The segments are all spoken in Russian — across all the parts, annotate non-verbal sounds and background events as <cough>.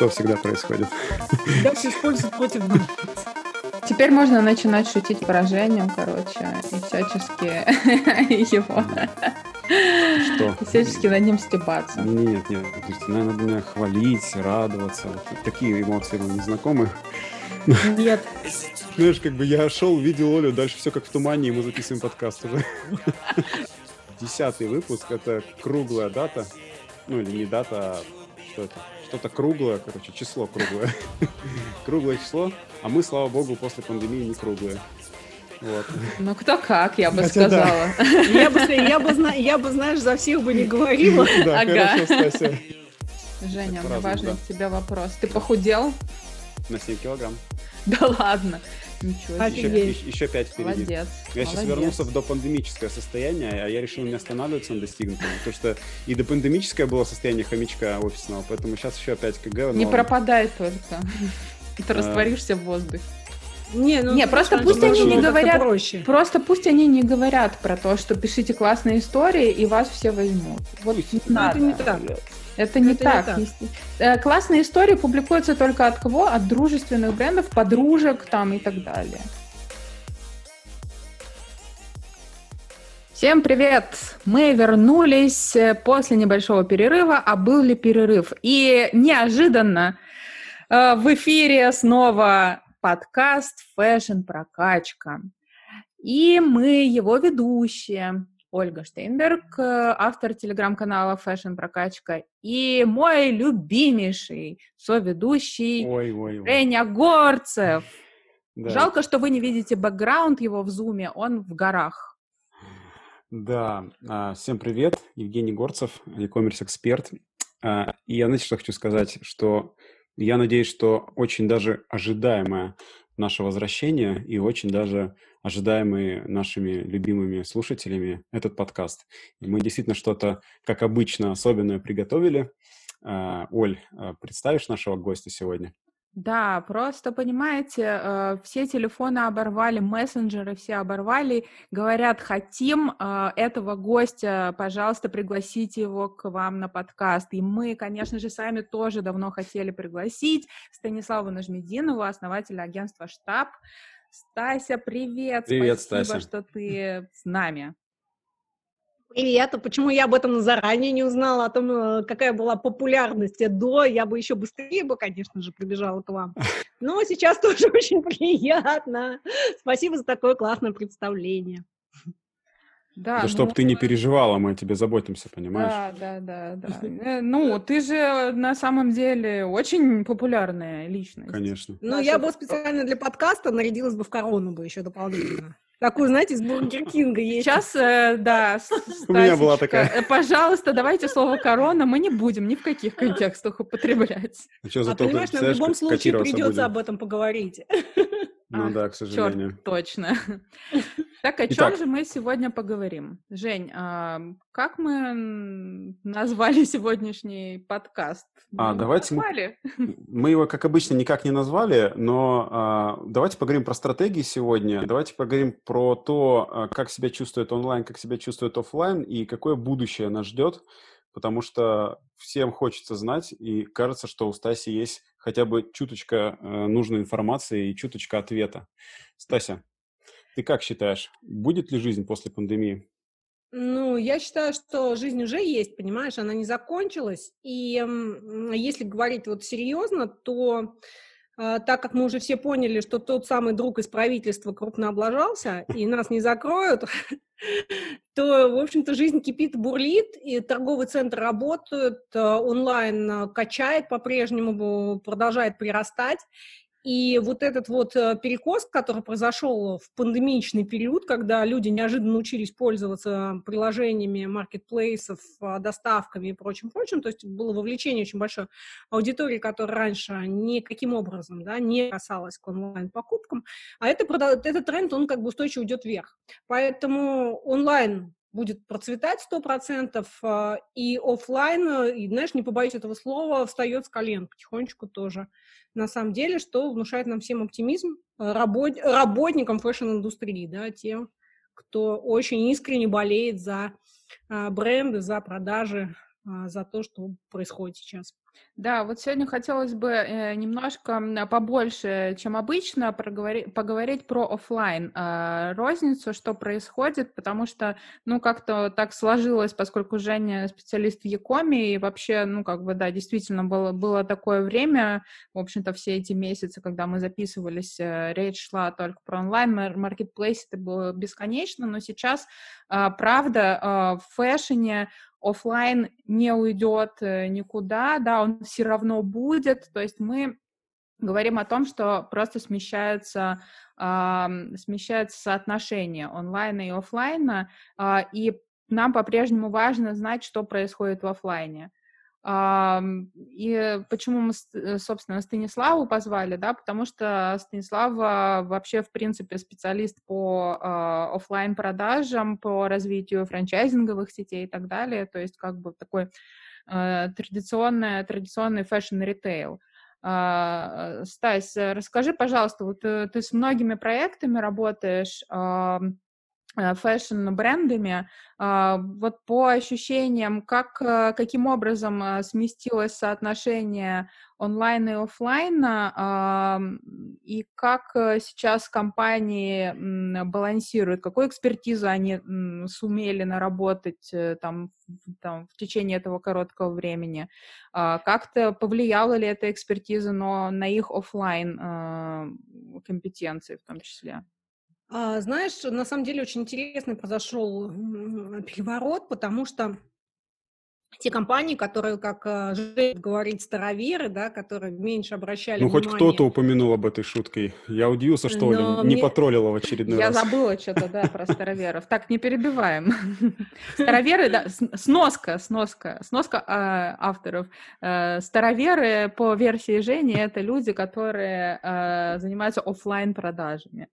Что всегда происходит? Да, все используют против нас. Теперь можно начинать шутить про Женю, короче, и всячески <laughs> его... Что? И всячески над ним стебаться. Нет, нет, подождите, наверное, надо меня хвалить, радоваться. Такие эмоции вам не знакомы. Нет. Знаешь, как бы я шел, видел Олю, дальше все как в тумане, и мы записываем подкаст уже. Десятый выпуск, это круглая дата. Ну, или не дата, а что это? Что-то круглое, короче, число круглое. <laughs> Круглое число, а мы, слава богу, после пандемии не круглые. Вот. Ну, кто как, я бы Хотя да. сказала. Я бы, я бы, я бы, знаешь, за всех бы не говорила. <laughs> Да, Ага. хорошо, Стася. Женя, у меня По-разному, важный да. тебе вопрос. Ты похудел? На 7 килограмм. Да ладно. Ничего себе. Еще, еще 5 впереди. Молодец. Я сейчас молодец. вернулся в допандемическое состояние, а я решил не останавливаться на достигнутом, потому что и допандемическое было состояние хомячка офисного, поэтому сейчас еще опять КГ. Не пропадай только. <laughs> А. Ты растворишься в воздухе. Не, ну, Не, просто раньше пусть они не говорят- проще. Просто пусть они не говорят про то, что пишите классные истории, и вас все возьмут. Вот Пусть. не Ну, надо. это не так. Это не Это не так. так. Есте- Э, Классные истории публикуются только от кого? От дружественных брендов, подружек там и так далее. Всем привет! Мы вернулись э, после небольшого перерыва, а был ли перерыв? И неожиданно э, в эфире снова подкаст «Фэшн Прокачка». И мы его ведущие. Ольга Штейнберг, э, автор телеграм-канала «Фэшн Прокачка», и мой любимейший соведущий Ой, ой, ой. Женя Горцев. Да. Жалко, что вы не видите бэкграунд его в зуме, он в горах. Да, а, всем привет, Евгений Горцев, e-commerce эксперт. А, И я, знаете, что хочу сказать, что я надеюсь, что очень даже ожидаемое наше возвращение и очень даже ожидаемый нашими любимыми слушателями этот подкаст. И мы действительно что-то, как обычно, особенное приготовили. А, Оль, а, представишь нашего гостя сегодня? Да, просто понимаете, э, все телефоны оборвали, мессенджеры все оборвали, говорят, хотим э, этого гостя, пожалуйста, пригласите его к вам на подкаст. И мы, конечно же, сами тоже давно хотели пригласить Станислава Нажмединова, основателя агентства «Штаб». Стася, привет! Привет, Спасибо, Стася. что ты с нами. Привет, а почему я об этом заранее не узнала, о том, э, какая была популярность до, я бы еще быстрее бы, конечно же, прибежала к вам. <laughs> Но сейчас тоже <laughs> очень приятно. Спасибо за такое классное представление. Да, Да чтоб ну, ты не переживала, мы о тебе заботимся, понимаешь? Да, да, да, да. <laughs> Э, Ну, ты же на самом деле очень популярная личность. Конечно. Ну, Наша я бы специально для подкаста нарядилась бы в корону бы еще дополнительно. Такую, знаете, из Бургер Кинга есть. Сейчас, э, да, <laughs> У меня была такая. э, Пожалуйста, давайте слово корона мы не будем ни в каких контекстах употреблять. Ну что, А понимаешь, нам в любом случае придется будем. об этом поговорить. <laughs> Ну Ах, да, к сожалению. Черт, точно. <laughs> Так, о чем Итак. же мы сегодня поговорим? Жень, а, как мы назвали сегодняшний подкаст? А, Ну, давайте мы- назвали. Мы его, как обычно, никак не назвали, но а, давайте поговорим про стратегии сегодня. Давайте поговорим про то, а, как себя чувствует онлайн, как себя чувствует оффлайн и какое будущее нас ждет, потому что всем хочется знать, и кажется, что у Стаси есть хотя бы чуточка э, нужной информации и чуточка ответа. Стася, ты как считаешь, будет ли жизнь после пандемии? Ну, я считаю, что жизнь уже есть, понимаешь, она не закончилась. И если говорить вот серьезно, то так как мы уже все поняли, что тот самый друг из правительства крупно облажался, и нас не закроют, <laughs> то, в общем-то, жизнь кипит, бурлит, и торговый центр работает, э, онлайн э, качает по-прежнему, продолжает прирастать. И вот этот вот э, перекос, который произошел в пандемичный период, когда люди неожиданно учились пользоваться приложениями маркетплейсов, а, доставками и прочим-прочим, то есть было вовлечение очень большой аудитории, которая раньше никаким образом да, не касалась к онлайн-покупкам, а это, этот тренд, он как бы устойчиво идет вверх. Поэтому онлайн будет процветать 100%, а, и оффлайн, э, и, знаешь, не побоюсь этого слова, встает с колен потихонечку тоже. На самом деле, что внушает нам всем оптимизм, э, работ- работникам фэшн-индустрии, да, тем, кто очень искренне болеет за бренды, за продажи, за то, что происходит сейчас. Да, вот сегодня хотелось бы э, немножко побольше, чем обычно, проговори- поговорить про офлайн э, розницу, что происходит, потому что, ну, как-то так сложилось, поскольку Женя специалист в e-com е, и вообще, ну, как бы, да, действительно было, было такое время, в общем-то, все эти месяцы, когда мы записывались, э, речь шла только про онлайн, маркетплейс, это было бесконечно, но сейчас, э, правда, в фэшне офлайн не уйдет э, никуда, да, он все равно будет, то есть мы говорим о том, что просто смещается, э, смещается соотношение онлайна и офлайна, э, и нам по-прежнему важно знать, что происходит в офлайне. И почему мы, э, собственно, Станиславу позвали, да, потому что Станислава вообще, в принципе, специалист по э, офлайн продажам, по развитию франчайзинговых сетей и так далее, то есть как бы такой э, традиционный, традиционный фэшн-ритейл. Э, Стась, расскажи, пожалуйста, вот ты, ты с многими проектами работаешь, фэшн-брендами. А, вот по ощущениям, как, э, каким образом э, сместилось соотношение онлайн и офлайна, и как сейчас компании балансируют, какую экспертизу они сумели наработать там, там, в течение этого короткого времени, а, как-то повлияла ли эта экспертиза но на их офлайн компетенции в том числе? А, знаешь, на самом деле очень интересный произошел переворот, потому что те компании, которые, как э, Жень говорит, староверы, да, которые меньше обращали Ну, хоть кто-то упомянул об этой шутке. Я удивился, что Оля не мне... потроллила в очередной Я раз. Я забыла что-то, да, про <laughs> староверов. Так, не перебиваем. <laughs> Староверы, да, сноска, сноска, сноска а, авторов. Э, староверы, по версии Жени, это люди, которые э, занимаются офлайн продажами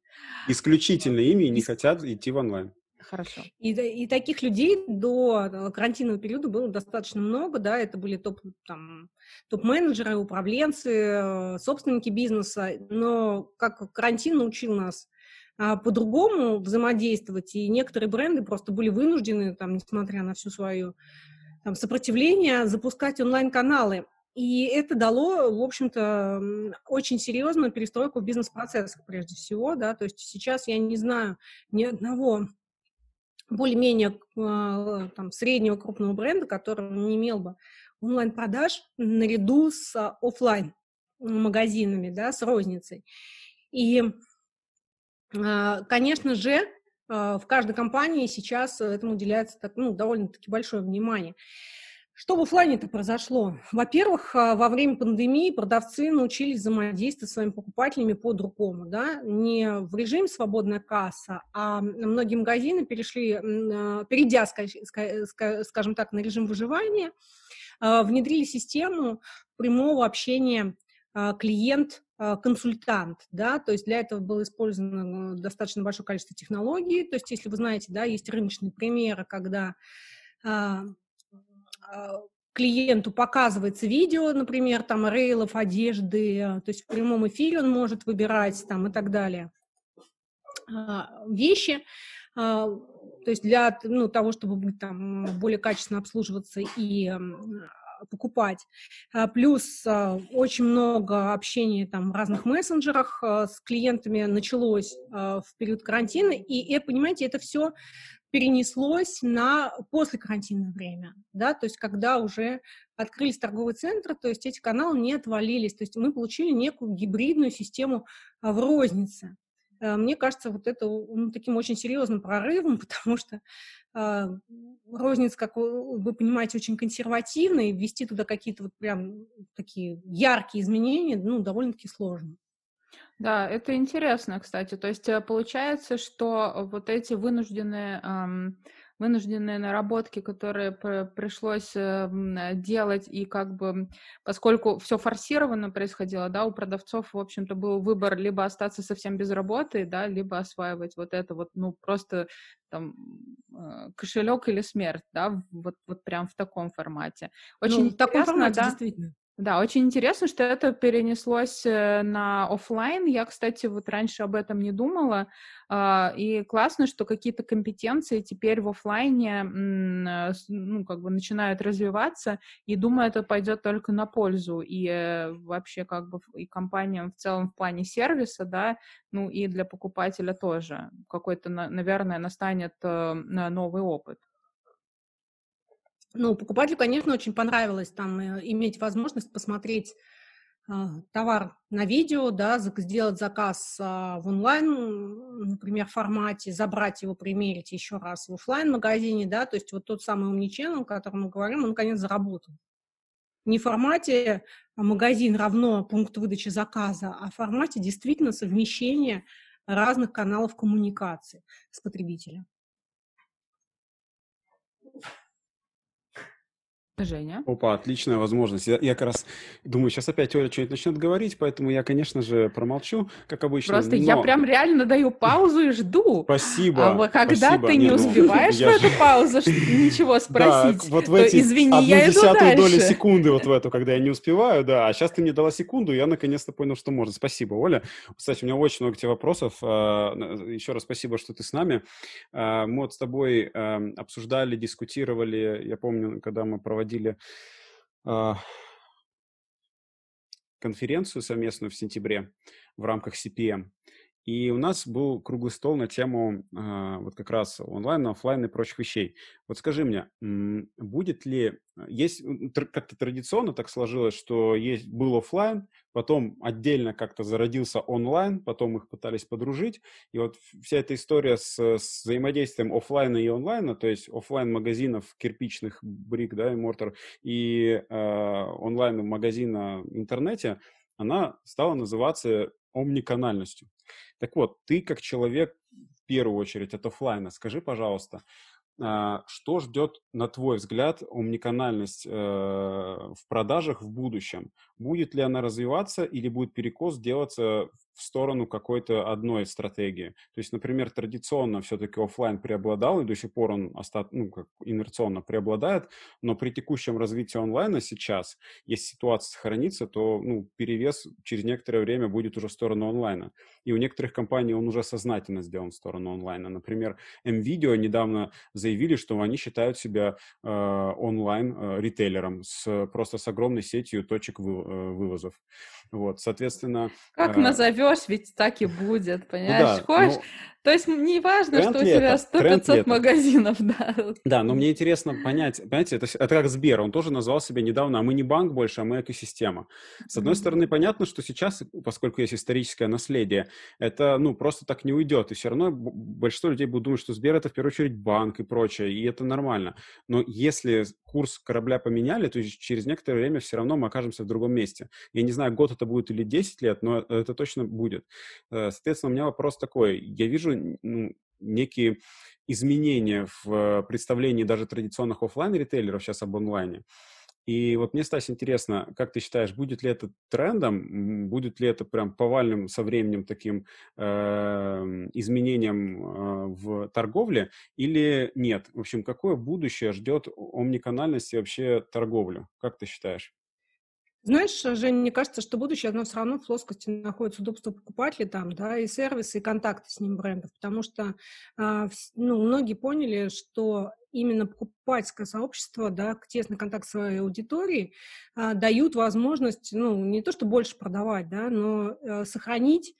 Исключительно ими не хотят идти в онлайн. Хорошо. И, и таких людей до э, карантинного периода было достаточно много, да, это были топ, там, топ-менеджеры, управленцы, э, собственники бизнеса, но как карантин научил нас а, по-другому взаимодействовать, и некоторые бренды просто были вынуждены, там, несмотря на всю свою там, сопротивление, запускать онлайн-каналы. И это дало, в общем-то, очень серьезную перестройку в бизнес-процессах прежде всего, да, то есть сейчас я не знаю ни одного более-менее а, там, среднего крупного бренда, который не имел бы онлайн-продаж наряду с а, офлайн магазинами, да, с розницей. И, а, конечно же, в каждой компании сейчас этому уделяется так, ну, довольно-таки большое внимание. Что в офлайне-то произошло? Во-первых, а, во время пандемии продавцы научились взаимодействовать с своими покупателями по-другому, да, не в режиме свободная касса, а многие магазины перешли, а, перейдя, скажем так, на режим выживания, а, внедрили систему прямого общения клиент-консультант, да, то есть для этого было использовано достаточно большое количество технологий, то есть если вы знаете, да, есть рыночные примеры, когда клиенту показывается видео, например, там, рейлов, одежды, то есть в прямом эфире он может выбирать там и так далее а, вещи, а, то есть для ну, того, чтобы там более качественно обслуживаться и покупать. Плюс очень много общения там в разных мессенджерах с клиентами началось в период карантина, и, понимаете, это все перенеслось на после карантинное время, да, то есть когда уже открылись торговые центры, то есть эти каналы не отвалились, то есть мы получили некую гибридную систему а, в рознице. Э, мне кажется, вот это ну, таким очень серьезным прорывом, <laughs> потому что э, розница, как вы понимаете, очень консервативная, и ввести туда какие-то вот прям такие яркие изменения, ну, довольно-таки сложно. Да, это интересно, кстати. То есть э, получается, что вот эти вынужденные, эм, вынужденные наработки, которые пришлось э, делать, и как бы, поскольку все форсированно происходило, да, у продавцов, в общем-то, был выбор либо остаться совсем без работы, да, либо осваивать вот это вот, ну, просто там э, кошелек или смерть, да, вот, вот прям в таком формате. Очень ну, в таком формате, да? действительно. Да, очень интересно, что это перенеслось э, на офлайн. Я, кстати, вот раньше об этом не думала. А, и классно, что какие-то компетенции теперь в офлайне э, ну, как бы начинают развиваться. И думаю, это пойдет только на пользу. И э, вообще как бы и компаниям в целом в плане сервиса, да, ну и для покупателя тоже. Какой-то, наверное, настанет новый опыт. Ну, покупателю, конечно, очень понравилось там э, иметь возможность посмотреть э, товар на видео, да, сделать заказ э, в онлайн, например, формате, забрать его, примерить еще раз в офлайн магазине, да, то есть вот тот самый omnichannel, о котором мы говорим, он, наконец, заработал. Не в формате магазин равно пункт выдачи заказа, а в формате действительно совмещения разных каналов коммуникации с потребителем. Женя? Опа, отличная возможность. Я, я как раз думаю, сейчас опять Оля что-нибудь начнет говорить, поэтому я, конечно же, промолчу, как обычно. Просто но... я прям реально даю паузу и жду. Спасибо. А вот когда спасибо. ты не, не ну, успеваешь в эту паузу ничего спросить, да, вот в эти извини, я иду дальше. доли секунды вот в эту, когда я не успеваю, да. А сейчас ты мне дала секунду, я наконец-то понял, что можно. Спасибо, Оля. Кстати, у меня очень много тебе вопросов. А, Еще раз спасибо, что ты с нами. А, мы вот с тобой эм, обсуждали, дискутировали, я помню, когда мы проводили проводили э, конференцию совместную в сентябре в рамках CPM. И у нас был круглый стол на тему э, вот как раз онлайн, офлайн и прочих вещей. Вот скажи мне, будет ли, есть как-то традиционно так сложилось, что есть был офлайн, потом отдельно как-то зародился онлайн, потом их пытались подружить, и вот вся эта история с, с взаимодействием офлайна и онлайна, то есть офлайн магазинов кирпичных брик, да, и мортар, и э, онлайн магазина в интернете, она стала называться омниканальностью. Так вот, ты как человек, в первую очередь, от офлайна, скажи, пожалуйста, а, что ждет, на твой взгляд, омниканальность э, в продажах в будущем? Будет ли она развиваться или будет перекос делаться в сторону какой-то одной стратегии. То есть, например, традиционно все-таки офлайн преобладал, и до сих пор он остат, ну, как инерционно преобладает, но при текущем развитии онлайна сейчас, если ситуация сохранится, то ну, перевес через некоторое время будет уже в сторону онлайна. И у некоторых компаний он уже сознательно сделан в сторону онлайна. Например, MVideo недавно заявили, что они считают себя э, онлайн э, с, просто с огромной сетью точек вы, э, вывозов. Вот, соответственно... Как э, назовешь, ведь так и будет, понимаешь? Ну, да, Хочешь, ну, то есть не важно, что у тебя 100-500 магазинов, <laughs> да. Да, но мне интересно понять, понимаете, это, это как Сбер, он тоже назвал себя недавно, а мы не банк больше, а мы экосистема. С одной mm-hmm. стороны, понятно, что сейчас, поскольку есть историческое наследие, это, ну, просто так не уйдет, и все равно большинство людей будут думать, что Сбер это в первую очередь банк и прочее, и это нормально. Но если курс корабля поменяли, то через некоторое время все равно мы окажемся в другом месте. Я не знаю, год это будет или 10 лет, но это точно будет. Э, соответственно, у меня вопрос такой. Я вижу ну, некие изменения в представлении даже традиционных офлайн ритейлеров сейчас об онлайне. И вот мне, Стась, интересно, как ты считаешь, будет ли это трендом, будет ли это прям повальным со временем таким э, изменением э, в торговле или нет? В общем, какое будущее ждет омниканальности вообще торговлю? Как ты считаешь? Знаешь, Женя, мне кажется, что будущее, оно все равно в плоскости находится. Удобство покупателя там, да, и сервисы, и контакты с ним брендов, потому что, а, ну, многие поняли, что именно покупательское сообщество, да, тесный контакт с своей аудиторией а, дают возможность, ну, не то, что больше продавать, да, но а, сохранить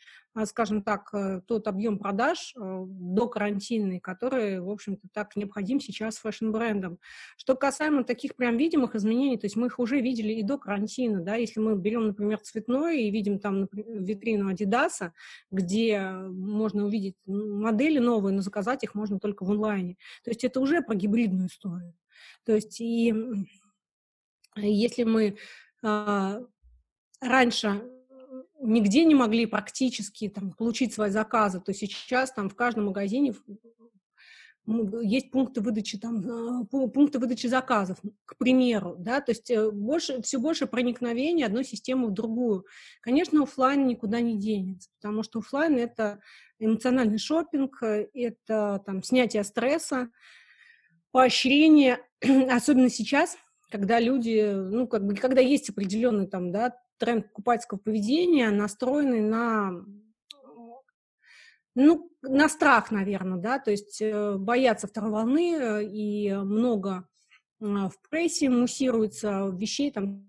скажем так, э, тот объем продаж э, до карантинный, который, в общем-то, так необходим сейчас фэшн-брендам. Что касаемо таких прям видимых изменений, то есть мы их уже видели и до карантина, да, если мы берем, например, цветной и видим там например, витрину Адидаса, где можно увидеть модели новые, но заказать их можно только в онлайне. То есть это уже про гибридную историю. То есть и если мы а, раньше нигде не могли практически там, получить свои заказы, то сейчас там в каждом магазине есть пункты выдачи там пункты выдачи заказов, к примеру, да, то есть э, больше, все больше проникновения одной системы в другую. Конечно, офлайн никуда не денется, потому что офлайн это эмоциональный шопинг, э, это там снятие стресса, поощрение, <clears throat> особенно сейчас, когда люди, ну, как бы, когда есть определенный там, да, тренд покупательского поведения, настроенный на ну, на страх, наверное, да, то есть э, боятся второй волны, э, и много э, в прессе муссируется вещей там.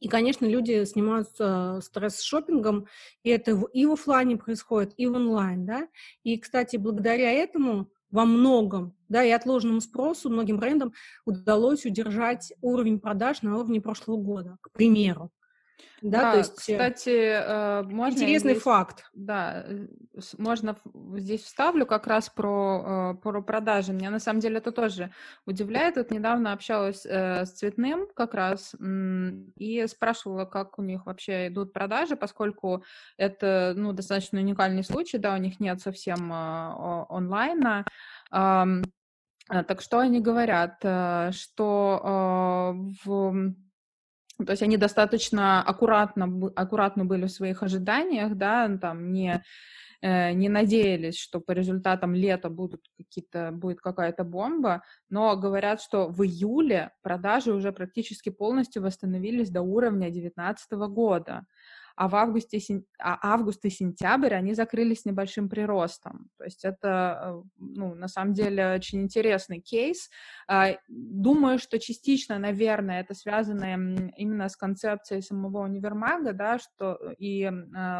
И, конечно, люди снимаются стресс-шопингом, и это и в офлайне происходит, и в онлайн, да. И, кстати, благодаря этому во многом, да, и отложенному спросу многим брендам удалось удержать уровень продаж на уровне прошлого года, к примеру. Да, да, то есть... Э, кстати, э, можно интересный здесь, факт. Да, э, можно здесь вставлю как раз про, про продажи. Меня на самом деле это тоже удивляет. Вот недавно общалась с Цветным как раз и спрашивала, как у них вообще идут продажи, поскольку это, ну, достаточно уникальный случай, да, у них нет совсем онлайна. Так что они говорят, что в то есть они достаточно аккуратно, аккуратно были в своих ожиданиях, да, там не, э, не надеялись, что по результатам лета будут какие-то, будет какая-то бомба, но говорят, что в июле продажи уже практически полностью восстановились до уровня 2019 года а в августе, а август и сентябрь они закрылись небольшим приростом. То есть это, э, ну, на самом деле, очень интересный кейс. А, думаю, что частично, наверное, это связано именно с концепцией самого универмага, да, что и э,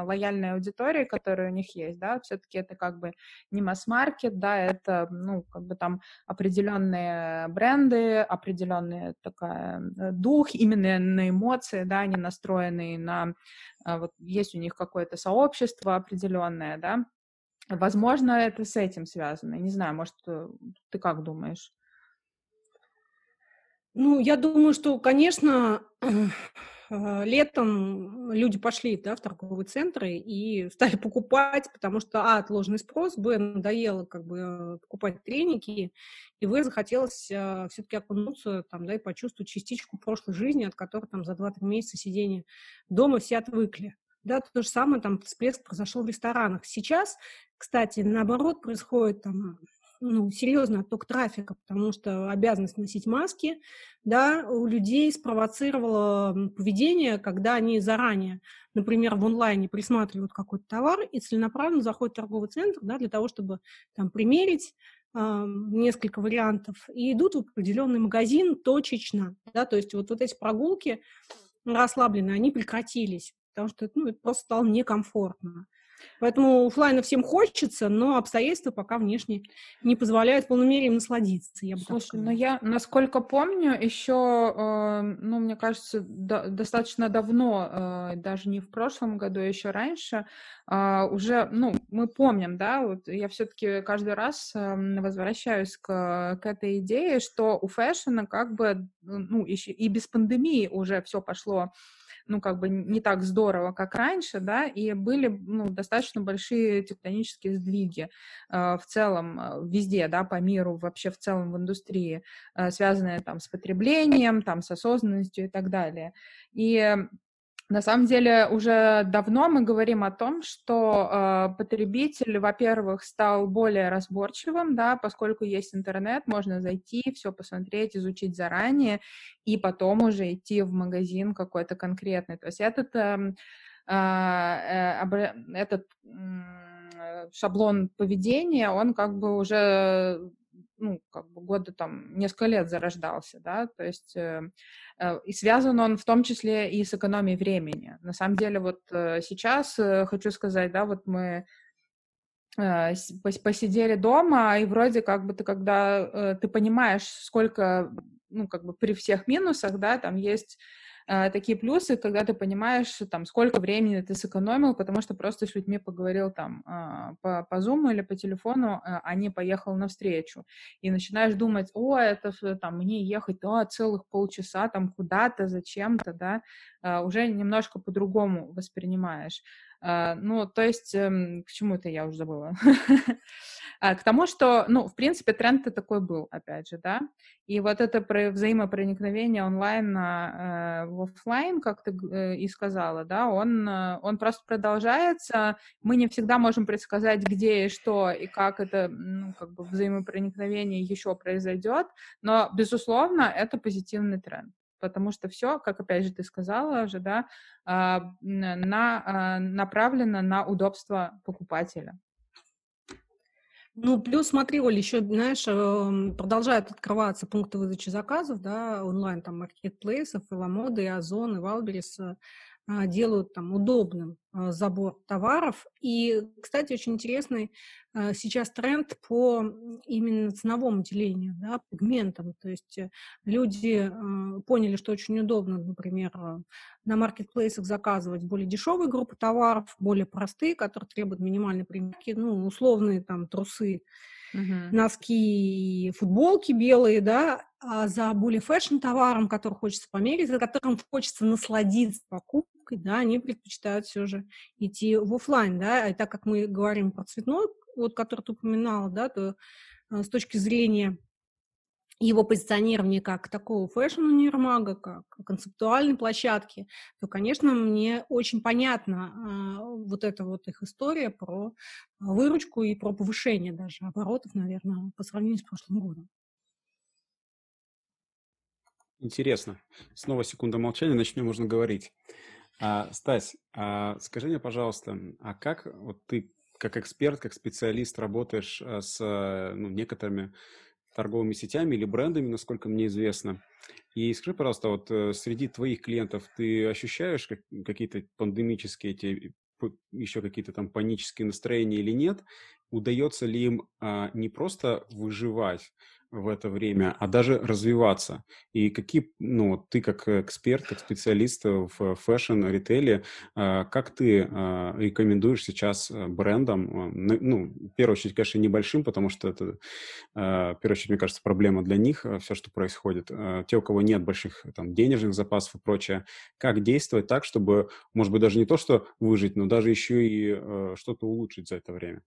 лояльной аудитории, которая у них есть, да, все-таки это как бы не масс-маркет, да, это, ну, как бы там определенные бренды, определенный такая э, дух, именно на эмоции, да, они настроены на а, вот есть у них какое-то сообщество определенное, да, возможно, это с этим связано. Не знаю, может, э, ты как думаешь? Ну, я думаю, что, конечно, А, летом люди пошли да, в торговые центры и стали <laughs> покупать, потому что, а, отложенный спрос, б, надоело как бы э, покупать треники, и в, захотелось а, все-таки окунуться там, да, и почувствовать частичку прошлой жизни, от которой там за 2-3 месяца сидения дома все отвыкли. Да, то же самое там всплеск произошел в ресторанах. Сейчас, кстати, наоборот, происходит там ну, серьезный отток трафика, потому что обязанность носить маски, да, у людей спровоцировало поведение, когда они заранее, например, в онлайне присматривают какой-то товар и целенаправленно заходят в торговый центр, да, для того, чтобы там примерить несколько вариантов и идут в определенный магазин точечно, да, то есть вот, вот эти прогулки расслабленные, они прекратились, потому что ну, это просто стало некомфортно. Поэтому офлайна всем хочется, но обстоятельства пока внешне не позволяют в полной мере им насладиться. Я бы Слушай, ну я, насколько помню, еще, э, ну, мне кажется, до, достаточно давно, э, даже не в прошлом году, а еще раньше, э, уже, ну, мы помним, да, вот я все-таки каждый раз э, возвращаюсь к, к этой идее, что у фэшена как бы, ну, еще и без пандемии уже все пошло ну, как бы не так здорово, как раньше, да, и были, ну, достаточно большие тектонические сдвиги э, в целом э, везде, да, по миру, вообще в целом в индустрии, э, связанные там с потреблением, там, с осознанностью и так далее. И на самом деле уже давно мы говорим о том, что э, потребитель, во-первых, стал более разборчивым, да, поскольку есть интернет, можно зайти, все посмотреть, изучить заранее и потом уже идти в магазин какой-то конкретный. То есть этот, эм, э, э, этот э, шаблон поведения, он как бы уже ну, как бы года там несколько лет зарождался, да, то есть э, э, и связан он в том числе и с экономией времени. На самом деле вот э, сейчас э, хочу сказать, да, вот мы э, посидели дома, и вроде как бы ты, когда э, ты понимаешь, сколько, ну, как бы при всех минусах, да, там есть э, такие плюсы, когда ты понимаешь, там, сколько времени ты сэкономил, потому что просто с людьми поговорил там э, по, по Zoom или по телефону, э, а не поехал навстречу. И начинаешь думать, о, это там мне ехать, о, целых полчаса там куда-то, зачем-то, да, э, уже немножко по-другому воспринимаешь. А, ну, то есть, эм, к чему это я уже забыла? <laughs> А, к тому, что, ну, в принципе, тренд-то такой был, опять же, да, и вот это про взаимопроникновение онлайн э, в офлайн, как ты э, и сказала, да, он, э, он просто продолжается, мы не всегда можем предсказать, где и что, и как это, ну, как бы взаимопроникновение еще произойдет, но, безусловно, это позитивный тренд потому что все, как опять же ты сказала уже, да, а, на, а, направлено на удобство покупателя. Ну, плюс, смотри, Оля, еще, знаешь, эм, продолжают открываться пункты выдачи заказов, да, онлайн, там, маркетплейсов, и Ламода, и Озон, и Валберис, делают там удобным а, забор товаров. И, кстати, очень интересный а, сейчас тренд по именно ценовому делению, да, пигментам. То есть э, люди поняли, что очень удобно, например, на маркетплейсах заказывать более дешевые группы товаров, более простые, которые требуют минимальной примерки, ну, условные там трусы, uh-huh. носки и футболки белые, да, а за более fashion товаром, который хочется померить, за которым хочется насладиться покупкой, да, они предпочитают все же идти в офлайн, да, и так как мы говорим про цветной, вот, который ты упоминала, да, то а, с точки зрения его позиционирование как такого fashion-универмага, как концептуальной площадки, то, конечно, мне очень понятна а, вот эта вот их история про выручку и про повышение даже оборотов, наверное, по сравнению с прошлым годом. Интересно. Снова секунда молчания, начнем, можно говорить. А, Стась, а, скажи мне, пожалуйста, а как вот ты как эксперт, как специалист работаешь а, с ну, некоторыми торговыми сетями или брендами, насколько мне известно. И скажи, пожалуйста, вот э, среди твоих клиентов ты ощущаешь какие-то пандемические эти еще какие-то там панические настроения или нет? Удается ли им а, не просто выживать, в это время, а даже развиваться. И какие, ну, ты как эксперт, как специалист в fashion-ритейле, а, как ты а, рекомендуешь сейчас э, брендам, э, ну, в первую очередь, конечно, небольшим, потому что это, а, в первую очередь, мне кажется, проблема для них, все, что происходит. Те, у кого нет больших там денежных запасов и прочее, как действовать так, чтобы, может быть, даже не то, что выжить, но даже еще и э, что-то улучшить за это время?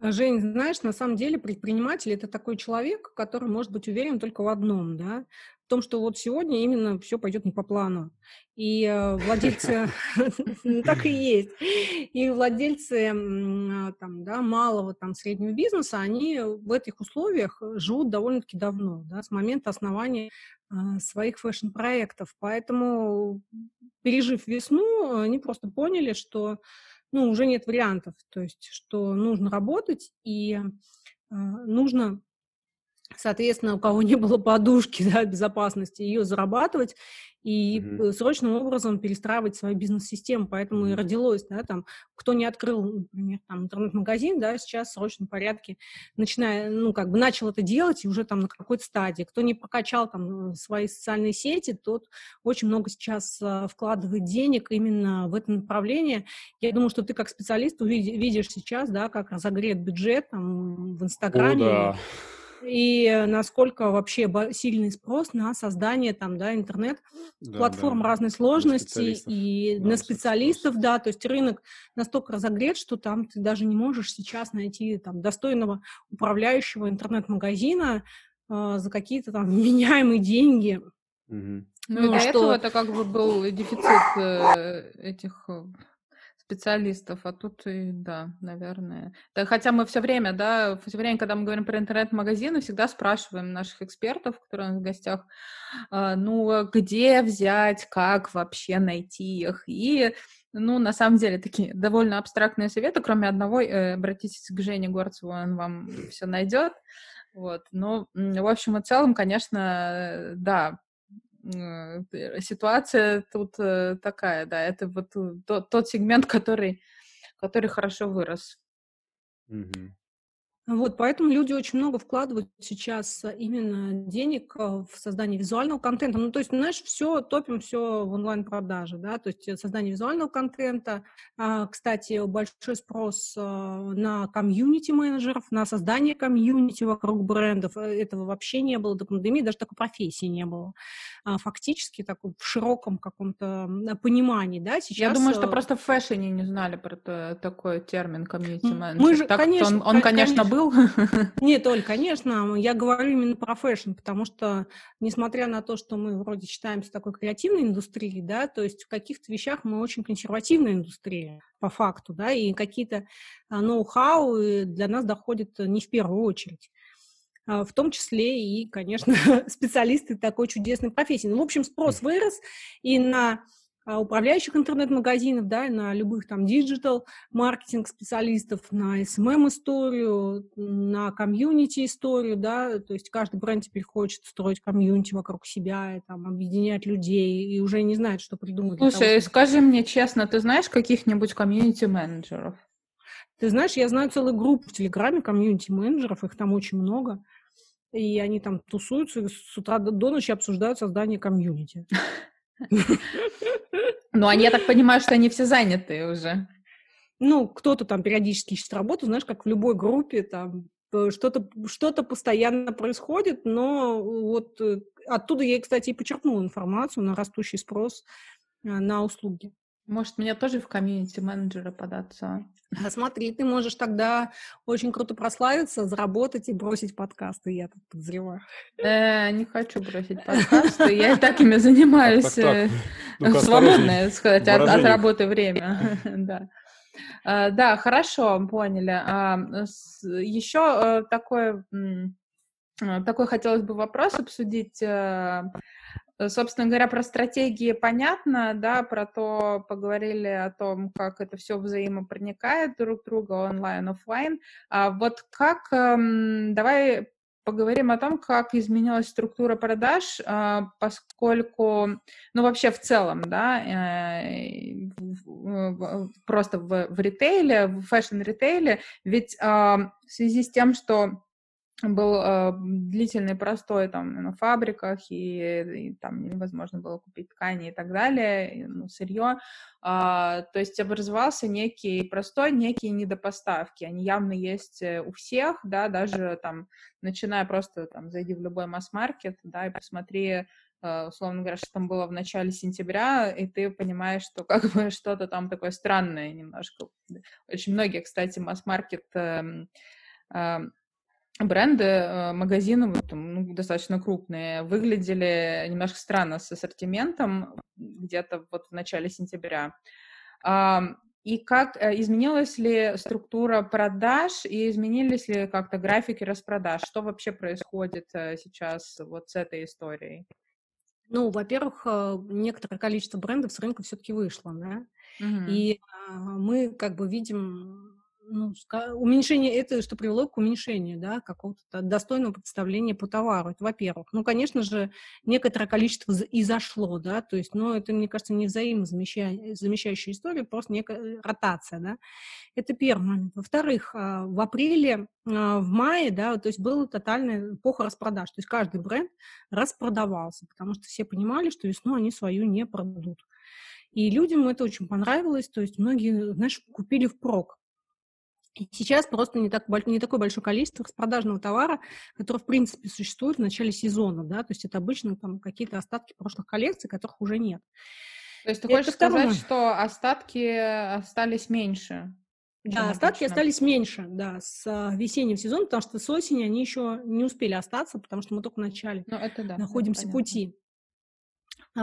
Жень, знаешь, на самом деле предприниматель – это такой человек, который может быть уверен только в одном, да, в том, что вот сегодня именно все пойдет не по плану. И э, владельцы, <laughs> так и есть, и владельцы а, там, да, малого, там, среднего бизнеса, они в этих условиях живут довольно-таки давно, да, с момента основания а, своих фэшн-проектов. Поэтому, пережив весну, они просто поняли, что ну, уже нет вариантов, то есть, что нужно работать и э, нужно соответственно, у кого не было подушки <laughs> да, безопасности, ее зарабатывать и mm-hmm. срочным образом перестраивать свою бизнес-систему. Поэтому mm-hmm. и родилось, да, там, кто не открыл, например, там, интернет-магазин, да, сейчас в срочном порядке начиная, ну, как бы начал это делать и уже там на какой-то стадии. Кто не прокачал там свои социальные сети, тот очень много сейчас uh, вкладывает денег именно в это направление. Я думаю, что ты как специалист увидишь сейчас, да, как разогрет бюджет там в Инстаграме. О, да и насколько вообще сильный спрос на создание там, да, интернет-платформ да, разной сложности и да, на специалистов, да, то есть рынок настолько разогрет, что там ты даже не можешь сейчас найти там достойного управляющего интернет-магазина э, за какие-то там <laughs> меняемые деньги. Угу. Ну, ну, до что... этого это как бы был дефицит э, этих э, специалистов, а тут и, да, наверное. Да, хотя мы все время, да, все время, когда мы говорим про интернет-магазины, всегда спрашиваем наших экспертов, которые у нас в гостях, э, ну, а где взять, как вообще найти их. И, ну, на самом деле, такие довольно абстрактные советы, кроме одного, э, обратитесь к Жене Горцеву, он вам все найдет. Вот, ну, в общем и целом, конечно, да, ситуация тут э, такая, да, это вот э, тот, тот сегмент, который, который хорошо вырос. Угу. Вот, поэтому люди очень много вкладывают сейчас э, именно денег э, в создание визуального контента. Ну, то есть, знаешь, все топим все в онлайн-продаже, да, то есть э, создание визуального контента. А, кстати, большой спрос на комьюнити-менеджеров, на создание комьюнити вокруг брендов. Этого вообще не было до пандемии, даже такой профессии не было. А, фактически, так, в широком каком-то понимании, да, сейчас... Я думаю, что просто в фэшне не знали про такой термин комьюнити-менеджер. Мы же, так, конечно, он, он, конечно, был был? <laughs> Нет, Оль, конечно, я говорю именно про fashion, потому что, несмотря на то, что мы вроде считаемся такой креативной индустрией, да, то есть в каких-то вещах мы очень консервативная индустрия, по факту, да, и какие-то а, ноу-хау для нас доходят не в первую очередь а, в том числе и, конечно, <laughs> специалисты такой чудесной профессии. Ну, в общем, спрос вырос и на управляющих интернет-магазинов, да, на любых там digital-маркетинг специалистов, на SMM-историю, на комьюнити-историю, да, то есть каждый бренд теперь хочет строить комьюнити вокруг себя, и, там, объединять людей, и уже не знает, что придумать. Слушай, того, скажи мне честно, ты знаешь каких-нибудь комьюнити-менеджеров? Ты знаешь, я знаю целую группу в Телеграме комьюнити-менеджеров, их там очень много, и они там тусуются и с утра до ночи обсуждают создание комьюнити. <laughs> <laughs> Ну, они, я так понимаю, что они все заняты уже. Ну, кто-то там периодически ищет работу, знаешь, как в любой группе, там э, что-то что постоянно происходит, но вот э, оттуда я, кстати, и почерпнула информацию на растущий спрос э, на услуги. Может, мне тоже в комьюнити-менеджера податься? А смотри, ты можешь тогда очень круто прославиться, заработать и бросить подкасты, я так подозреваю. Э, не хочу бросить <laughs> подкасты, я и так ими занимаюсь э, в свободное, сказать, от работы время. <laughs> Да. А, да, хорошо, поняли. А, Еще э, такой, такой хотелось бы вопрос обсудить Э, собственно говоря, про стратегии понятно, да, про то поговорили о том, как это все взаимопроникает друг друга онлайн, офлайн. А вот как, эм, давай поговорим о том, как изменилась структура продаж, а, поскольку, ну вообще в целом, да, э, просто в, в ритейле, в fashion-ритейле, ведь в связи с тем, что был э, длительный простой там на фабриках, и, и там невозможно было купить ткани и так далее, и, ну, сырье. А, то есть образовался некий простой, некие недопоставки. Они явно есть э, у всех, да, даже там, начиная просто там, зайди в любой масс-маркет, да, и посмотри Uh, условно говоря, что там было в начале сентября, и ты понимаешь, что как бы <laughs> что-то там такое странное немножко. Очень многие, кстати, масс-маркет uh, uh, бренды, э, магазины ну, достаточно крупные, выглядели немножко странно с ассортиментом где-то вот в начале сентября. И как э, изменилась ли структура продаж и изменились ли как-то графики распродаж? Что вообще происходит э, сейчас вот с этой историей? Ну, во-первых, некоторое количество брендов с рынка все-таки вышло, да, угу. и мы как бы видим ну, уменьшение, это что привело к уменьшению, да, какого-то достойного представления по товару, это во-первых. Ну, конечно же, некоторое количество и зашло, да, то есть, но это, мне кажется, не взаимозамещающая история, просто некая ротация, да. Это первый момент. Во-вторых, а, в апреле, а, в мае, да, то есть была тотальная эпоха распродаж, то есть каждый бренд распродавался, потому что все понимали, что весну они свою не продадут. И людям это очень понравилось, то есть многие, знаешь, купили впрок. И сейчас просто не, так, не такое большое количество распродажного товара, который, в принципе, существует в начале сезона, да, то есть это обычно там какие-то остатки прошлых коллекций, которых уже нет. То есть ты хочешь сказать, что остатки остались меньше? Да, остатки остались меньше, да, с а, весеннего сезона, потому что с осени они еще не успели остаться, потому что мы только в начале ну, это да, находимся это пути.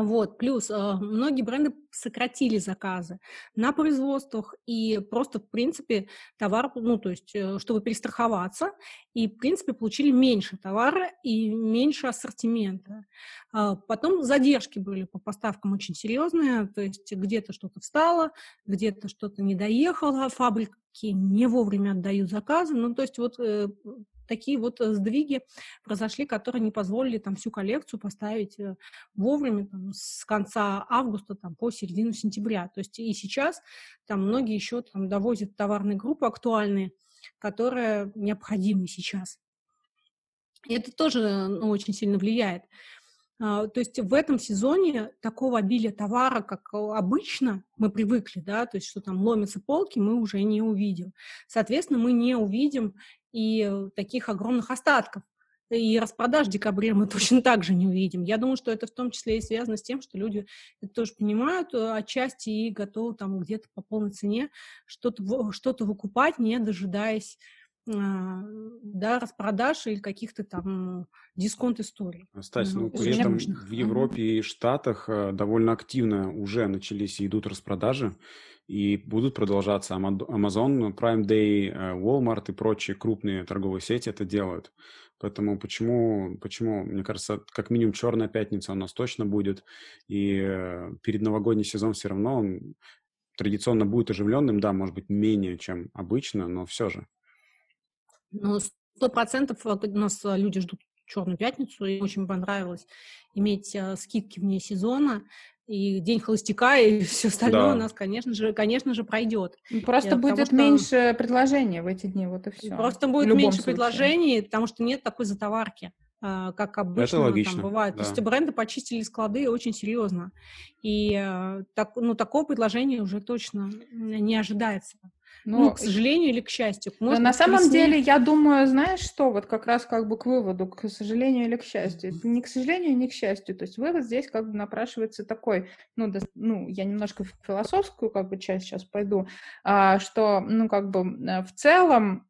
Вот, плюс э, многие бренды сократили заказы на производствах и просто, в принципе, товар, ну, то есть, э, чтобы перестраховаться, и, в принципе, получили меньше товара и меньше ассортимента. А потом задержки были по поставкам очень серьезные, то есть где-то что-то встало, где-то что-то не доехало, фабрики не вовремя отдают заказы, ну, то есть вот э, такие вот э, сдвиги произошли, которые не позволили там всю коллекцию поставить э, вовремя там, с конца августа там, по середину сентября. То есть и сейчас там многие еще там довозят товарные группы актуальные, которые необходимы сейчас. И это тоже ну, очень сильно влияет. А, то есть в этом сезоне такого обилия товара, как обычно мы привыкли, да, то есть что там ломятся полки, мы уже не увидим. Соответственно, мы не увидим и таких огромных остатков. И распродаж в декабре мы <laughs> точно так же не увидим. Я думаю, что это в том числе и связано с тем, что люди это тоже понимают э, отчасти и готовы там где-то по полной цене что-то что выкупать, не дожидаясь да, распродаж или каких-то там дисконт-историй. Стась, ну, при этом в Европе и Штатах э, довольно активно уже начались и идут распродажи, и будут продолжаться. Amazon, Prime Day, э, Walmart и прочие крупные торговые сети это делают. Поэтому почему, почему, мне кажется, как минимум черная пятница у нас точно будет, и э, перед новогодний сезон все равно он традиционно будет оживленным, да, может быть, менее, чем обычно, но все же. Ну, сто процентов у нас э, люди ждут Черную пятницу, и очень понравилось иметь э, скидки вне сезона, и день холостяка, и <laughs> все остальное да. у нас, конечно же, конечно же, пройдет. Ну, просто и будет того, меньше предложений в эти дни, вот и все. Просто будет меньше случае. предложений, потому что нет такой затоварки. А, как обычно Это логично, там бывает. Да. То есть бренды почистили склады очень серьезно. И э, так, ну, такого предложения уже точно не ожидается. Но, ну, к сожалению или к счастью. Может, на самом присни... деле, я думаю, знаешь что, вот как раз как бы к выводу, к сожалению или к счастью. Это не к сожалению, не к счастью. То есть вывод здесь как бы напрашивается такой, ну, да, ну я немножко в философскую как бы часть сейчас пойду, а, что, ну, как бы э, в целом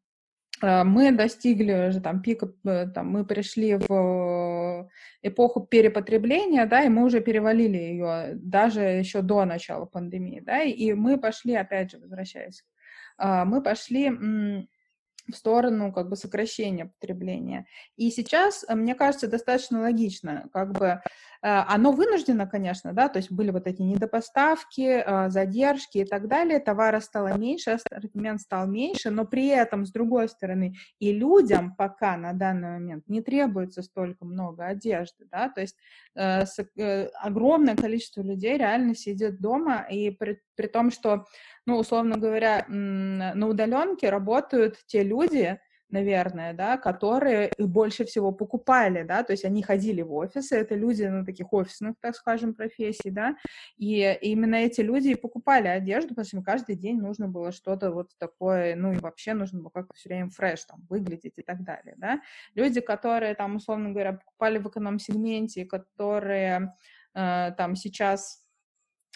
Э, мы достигли уже там пика, э, там, мы пришли в эпоху перепотребления, да, и мы уже перевалили ее даже еще до начала пандемии, да, и мы пошли, опять же, возвращаясь, мы пошли в сторону как бы сокращения потребления. И сейчас, э, мне кажется, достаточно логично, как бы оно вынуждено, конечно, да, то есть были вот эти недопоставки, э, задержки и так далее, товара стало меньше, ассортимент стал меньше, но при этом, с другой стороны, и людям пока на данный момент не требуется столько много одежды, да, то есть огромное количество людей реально сидит дома, и при, при том, что ну, условно говоря, на удаленке работают те люди, наверное, да, которые больше всего покупали, да, то есть они ходили в офисы, это люди, ну, таких офисных, так скажем, профессий, да, и именно эти люди и покупали одежду, потому что им каждый день нужно было что-то вот такое, ну, и вообще нужно было как-то все время фреш там выглядеть и так далее, да. Люди, которые там, условно говоря, покупали в эконом-сегменте, которые э, там сейчас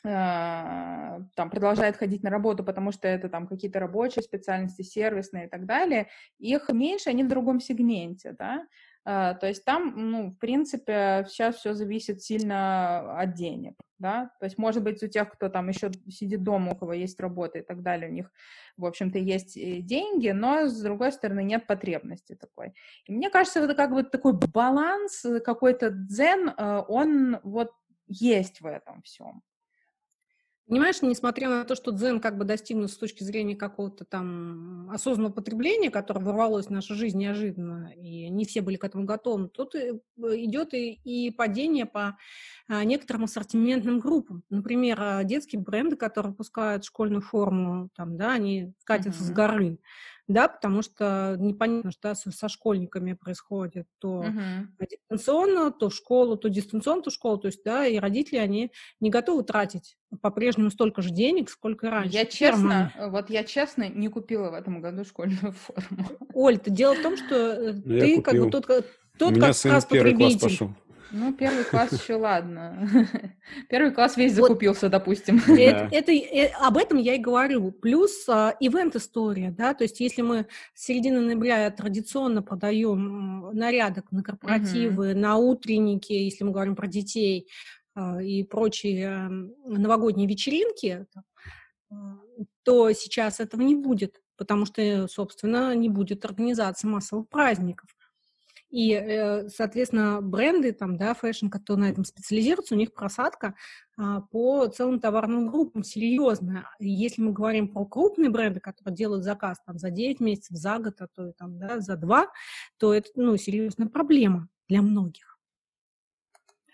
там продолжает ходить на работу, потому что это там какие-то рабочие специальности, сервисные и так далее, их меньше, они в другом сегменте, да, а, то есть там, ну, в принципе, сейчас все зависит сильно от денег, да, то есть, может быть, у тех, кто там еще сидит дома, у кого есть работа и так далее, у них, в общем-то, есть деньги, но, с другой стороны, нет потребности такой. И мне кажется, это как бы такой баланс, какой-то дзен, а, он вот есть в этом всем. Понимаешь, несмотря на то, что дзен как бы достигнут с точки зрения какого-то там осознанного потребления, которое ворвалось в нашу жизнь неожиданно, и не все были к этому готовы, тут э, идет и, и падение по а, некоторым ассортиментным группам. Например, а, детские бренды, которые выпускают школьную форму, там, да, они катятся uh-huh. с горы да, потому что непонятно, что со, со школьниками происходит то uh-huh. дистанционно, то в школу, то дистанционно, то в школу, то есть, да, и родители, они не готовы тратить по-прежнему столько же денег, сколько и раньше. Я честно, Ферма. вот я честно не купила в этом году школьную <laughs> форму. Оль, дело в том, что э, ну, ты как бы тот, тот как раз потребитель. Ну, первый класс еще ладно. <laughs> Первый класс весь закупился, вот. допустим. Это, это, это, об этом я и говорю. Плюс а, ивент-история, да, то есть если мы с середины ноября традиционно продаем нарядок на корпоративы, uh-huh. на утренники, если мы говорим про детей, а, и прочие а, новогодние вечеринки, то сейчас этого не будет, потому что, собственно, не будет организации массовых праздников. И, э, соответственно, бренды, там, да, fashion, которые на этом специализируются, у них просадка а, по целым товарным группам серьезная. Если мы говорим про крупные бренды, которые делают заказ там, за 9 месяцев, за год, а то там, да, за 2, то это ну, серьезная проблема для многих.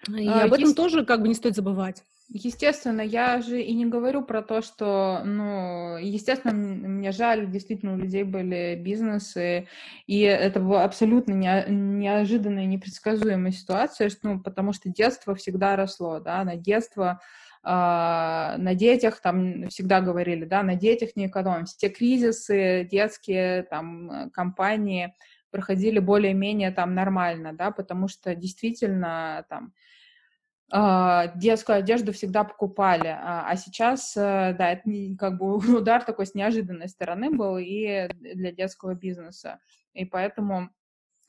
И а, об этом есть... тоже как бы не стоит забывать. Естественно, я же и не говорю про то, что, ну, естественно, мне жаль, действительно, у людей были бизнесы, и это была абсолютно не, неожиданная, непредсказуемая ситуация, ну, потому что детство всегда росло, да, на детство э, на детях, там всегда говорили, да, на детях не экономим. Все кризисы детские, там, компании проходили более-менее там нормально, да, потому что действительно там а, детскую одежду всегда покупали, а, а сейчас, э, да, это как бы <laughs> удар такой с неожиданной стороны был и для детского бизнеса, и поэтому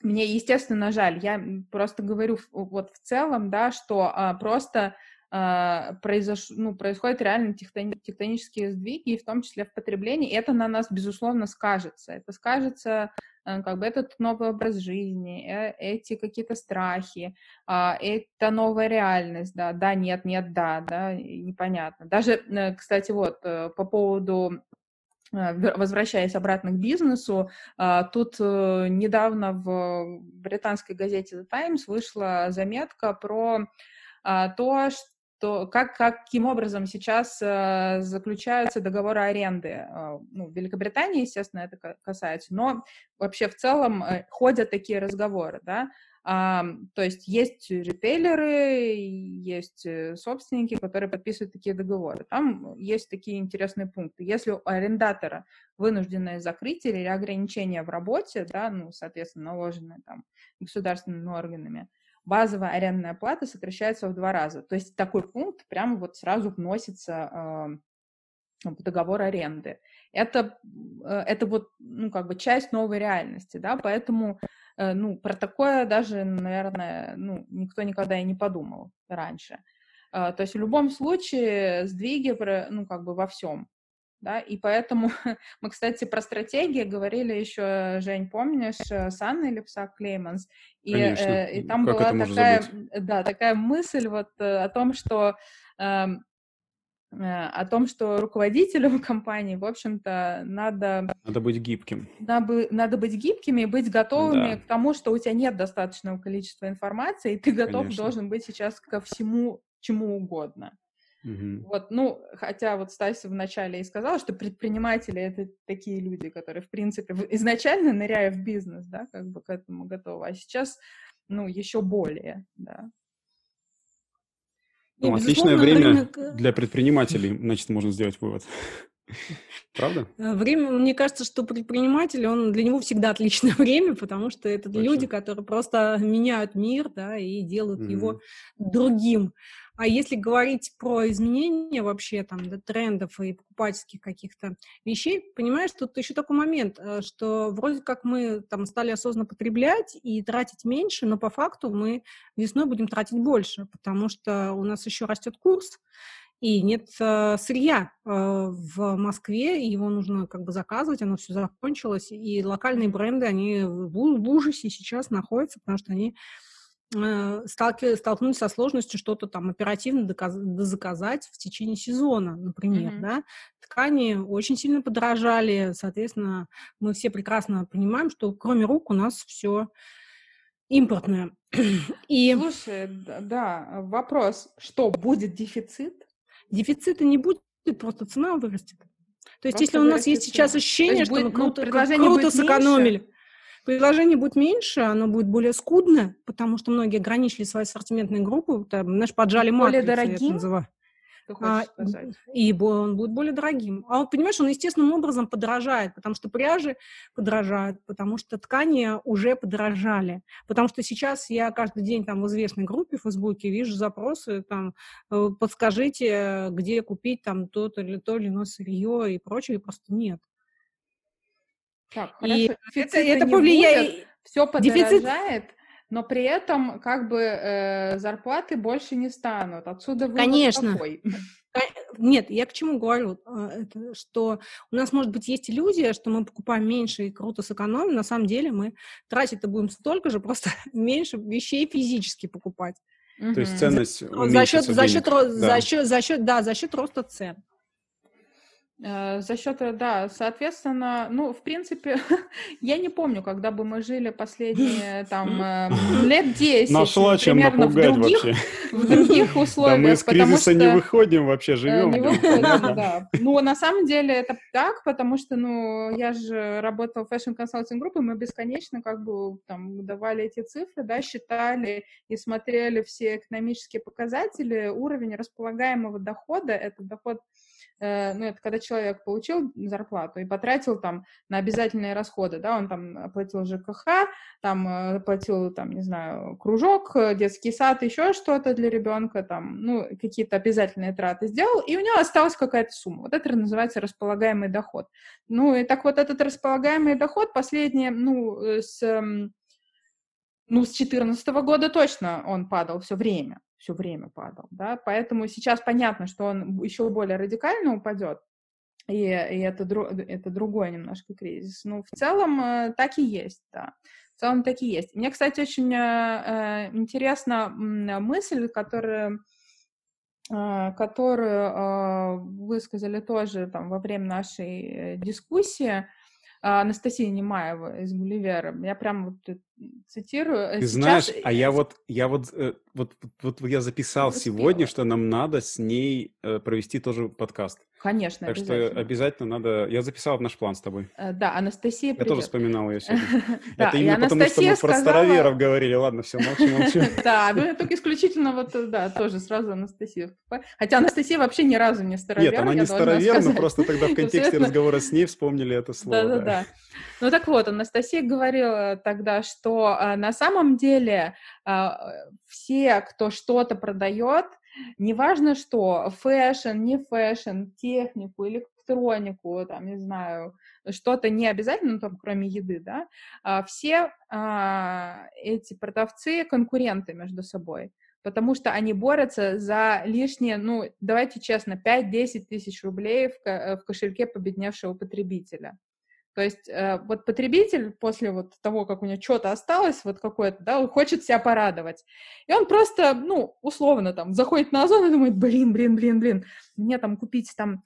мне, естественно, жаль. Я просто говорю вот в целом, да, что а, просто а, произош... ну, происходят реально тектони... тектонические сдвиги, и в том числе в потреблении. Это на нас, безусловно, скажется. Это скажется Э, как бы этот новый образ жизни, э, эти какие-то страхи, а, это новая реальность, да, да, нет, нет, да, да, непонятно. Даже, э, кстати, вот по поводу возвращаясь обратно к бизнесу, а, тут недавно в британской газете The Times вышла заметка про а, то, что то как, каким образом сейчас э, заключаются договоры аренды? Э, ну, в Великобритании, естественно, это касается, но вообще в целом э, ходят такие разговоры, да, а, то есть есть ритейлеры, есть э, собственники, которые подписывают такие договоры. Там есть такие интересные пункты. Если у арендатора вынужденное закрытие или ограничения в работе, да, ну, соответственно, наложенные там государственными органами, базовая арендная плата сокращается в два раза. То есть такой пункт прямо вот сразу вносится э, в договор аренды. Это, э, это вот, ну, как бы часть новой реальности, да, поэтому, э, ну, про такое даже, наверное, ну, никто никогда и не подумал раньше. Э, то есть в любом случае сдвиги, ну, как бы во всем да, и поэтому <laughs> мы, кстати, про стратегии говорили еще, Жень, помнишь, э, с Анной Лепсак Клейманс, и, э, и там как была такая, да, такая мысль вот э, о том, что э, о том, что руководителям <laughs> компании, в общем-то, надо... Надо быть гибким. Надо, надо быть гибкими и быть готовыми да. к тому, что у тебя нет достаточного количества информации, и ты готов Конечно. должен быть сейчас ко всему, чему угодно. Угу. Вот, ну, хотя вот Стася вначале и сказала, что предприниматели — это такие люди, которые, в принципе, изначально, ныряя в бизнес, да, как бы к этому готовы, а сейчас, ну, еще более, да. Ну, отличное время рынок... для предпринимателей, <laughs> значит, можно сделать вывод. Правда? Э, время, мне кажется, что предприниматель, он для него всегда отличное <laughs> время, потому что это Точно. люди, которые просто меняют мир, да, и делают mm-hmm. его другим. А если говорить про изменения вообще там да, трендов и покупательских каких-то вещей, понимаешь, тут еще такой момент, э, что вроде как мы там стали осознанно потреблять и тратить меньше, но по факту мы весной будем тратить больше, потому что у нас еще растет курс, и нет э, сырья э, в Москве, его нужно как бы заказывать, оно все закончилось, и локальные бренды, они в, в ужасе сейчас находятся, потому что они столкнулись со сложностью что-то там оперативно доказ, заказать в течение сезона, например, mm-hmm. да. Ткани очень сильно подорожали, соответственно, мы все прекрасно понимаем, что кроме рук у нас все импортное. <clears throat> И... Слушай, да, вопрос, что будет дефицит? Дефицита не будет, просто цена вырастет. То есть, просто если у нас есть сейчас ощущение, что будет, мы круто, ну, круто сэкономили, меньше. Предложение будет меньше, оно будет более скудное, потому что многие ограничили свои ассортиментные группы, там, знаешь, поджали более дорогим? ты хочешь а, сказать? И он будет более дорогим. А вот, понимаешь, он естественным образом подорожает, потому что пряжи подорожают, потому что ткани уже подорожали. Потому что сейчас я каждый день там в известной группе в Фейсбуке вижу запросы, там, э, подскажите, где купить там то или то или иное сырье и прочее, и просто нет. Так, хорошо. И это, это повлияет. Все подорожает. Дефицит но при этом как бы э, зарплаты больше не станут. Отсюда вывод Конечно. Какой? <laughs> Нет, я к чему говорю, а, что у нас, может быть, есть иллюзия, что мы покупаем меньше и круто сэкономим, на самом деле мы тратить-то будем столько же, просто <laughs> меньше вещей физически покупать. То есть ценность за, за счет, за счет, да. за счет, за счет, да, за счет роста цен. Э, за счет, э, да, соответственно, ну, в принципе, <laughs> я не помню, когда бы мы жили последние, там, э, лет <laughs> 10. Нашла чем примерно в других, вообще. в других условиях. <laughs> Да мы из кризиса не выходим вообще, живем. Не выходим, да. Ну, на самом деле это так, потому что, ну, я же работала в Fashion Consulting Group, и мы бесконечно как бы там давали эти цифры, да, считали и смотрели все экономические показатели, уровень располагаемого дохода, это доход ну, это когда человек получил зарплату и потратил там на обязательные расходы, да, он там оплатил ЖКХ, там э, оплатил, там, не знаю, кружок, э, детский сад, еще что-то для ребенка, там, ну, какие-то обязательные траты сделал, и у него осталась какая-то сумма. Вот это называется располагаемый доход. Ну, и так вот этот располагаемый доход последние, ну, с эм, ну, с 2014 года точно он падал все время все время падал, да, поэтому сейчас понятно, что он еще более радикально упадет, и, и это, это другой немножко кризис. Ну, в целом э, так и есть, да. В целом так и есть. Мне, кстати, очень э, э интересна мысль, которая э, которую высказали тоже там во время нашей дискуссии, а, Анастасия Немаева из Гулливера. Я прям вот цитирую. Ты Сейчас... знаешь, а я вот, я вот, э, вот, вот, вот я записал сегодня, что нам надо с ней э, провести тоже подкаст. Конечно, Так что обязательно надо... Я записал в наш план с тобой. Э, да, Анастасия, Я тоже вспоминал ее сегодня. <laughs> Это именно потому, что мы про староверов говорили. Ладно, все, молчу, молчу. <laughs> Да, ну только исключительно вот, да, тоже сразу Анастасия. Хотя Анастасия вообще ни разу не старовер. Нет, она не старовер, но <laughs> просто тогда в контексте разговора с ней вспомнили это слово. Да-да-да. Ну так вот, Анастасия говорила тогда, что а, на самом деле все, кто что-то продает, неважно что, fashion, не fashion, технику, электронику, там, не знаю, что-то не обязательно, ну, там, кроме еды, да, а, все а, эти продавцы конкуренты между собой, потому что они борются за лишние, ну, давайте честно, 5-10 тысяч рублей в, в кошельке победневшего потребителя. То есть э, вот потребитель после вот того, как у него что-то осталось, вот какое-то, да, он хочет себя порадовать. И он просто, ну, условно там заходит на Озон и думает, блин, блин, блин, блин, мне там купить там,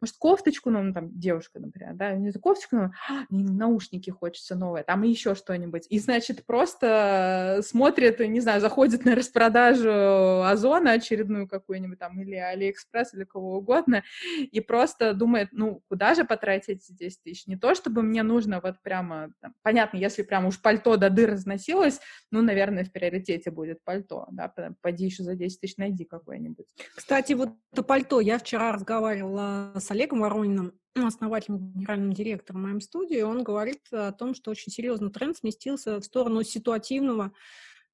может, кофточку, ну, там, девушка, например, да, мне кофточку, ну, наушники хочется новые, там еще что-нибудь. И, значит, просто смотрит, не знаю, заходит на распродажу Озона очередную какую-нибудь там, или Алиэкспресс, или кого угодно, и просто думает, ну, куда же потратить эти 10 тысяч? Не то, чтобы мне нужно вот прямо, там, понятно, если прям уж пальто до дыр разносилось, ну, наверное, в приоритете будет пальто, да, пойди еще за 10 тысяч найди какое-нибудь. Кстати, вот это пальто, я вчера разговаривала с Олегом Ворониным, основателем, генеральным директором моей студии, он говорит о том, что очень серьезно тренд сместился в сторону ситуативного